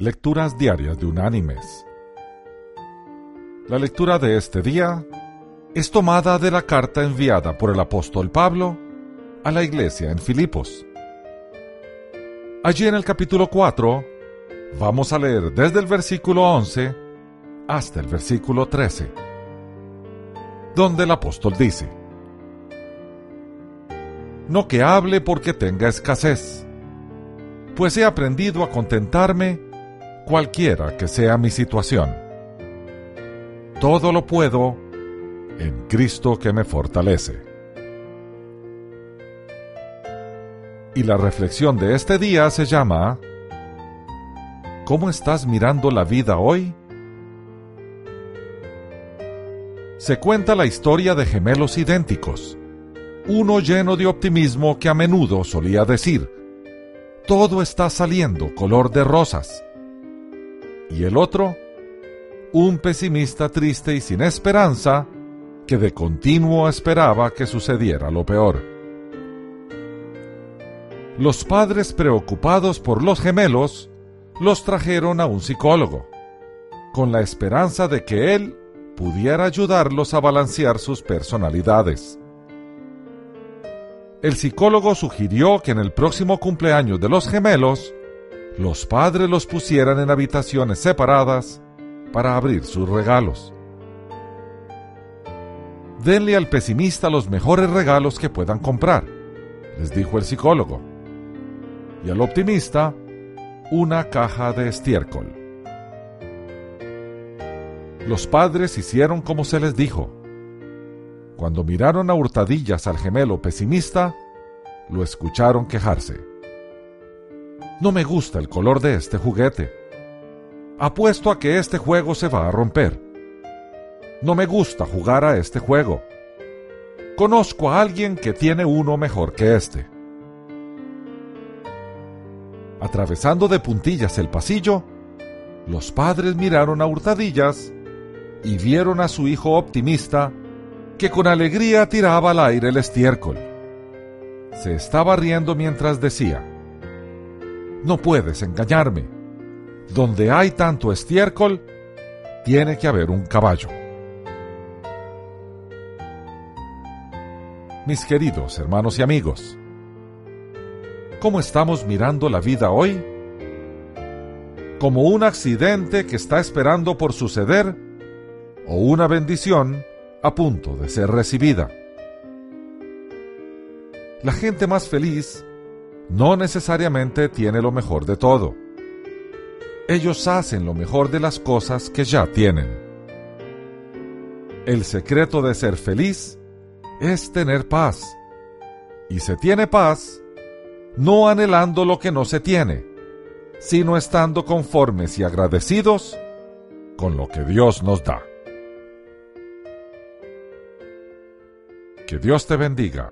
Lecturas Diarias de Unánimes. La lectura de este día es tomada de la carta enviada por el apóstol Pablo a la iglesia en Filipos. Allí en el capítulo 4 vamos a leer desde el versículo 11 hasta el versículo 13, donde el apóstol dice, No que hable porque tenga escasez, pues he aprendido a contentarme cualquiera que sea mi situación. Todo lo puedo en Cristo que me fortalece. Y la reflexión de este día se llama ¿Cómo estás mirando la vida hoy? Se cuenta la historia de gemelos idénticos, uno lleno de optimismo que a menudo solía decir, todo está saliendo color de rosas, y el otro, un pesimista triste y sin esperanza, que de continuo esperaba que sucediera lo peor. Los padres preocupados por los gemelos los trajeron a un psicólogo, con la esperanza de que él pudiera ayudarlos a balancear sus personalidades. El psicólogo sugirió que en el próximo cumpleaños de los gemelos los padres los pusieran en habitaciones separadas para abrir sus regalos. Denle al pesimista los mejores regalos que puedan comprar, les dijo el psicólogo, y al optimista una caja de estiércol. Los padres hicieron como se les dijo. Cuando miraron a hurtadillas al gemelo pesimista, lo escucharon quejarse. No me gusta el color de este juguete. Apuesto a que este juego se va a romper. No me gusta jugar a este juego. Conozco a alguien que tiene uno mejor que este. Atravesando de puntillas el pasillo, los padres miraron a hurtadillas y vieron a su hijo optimista que con alegría tiraba al aire el estiércol. Se estaba riendo mientras decía, no puedes engañarme. Donde hay tanto estiércol, tiene que haber un caballo. Mis queridos hermanos y amigos, ¿cómo estamos mirando la vida hoy? ¿Como un accidente que está esperando por suceder o una bendición a punto de ser recibida? La gente más feliz no necesariamente tiene lo mejor de todo. Ellos hacen lo mejor de las cosas que ya tienen. El secreto de ser feliz es tener paz. Y se tiene paz no anhelando lo que no se tiene, sino estando conformes y agradecidos con lo que Dios nos da. Que Dios te bendiga.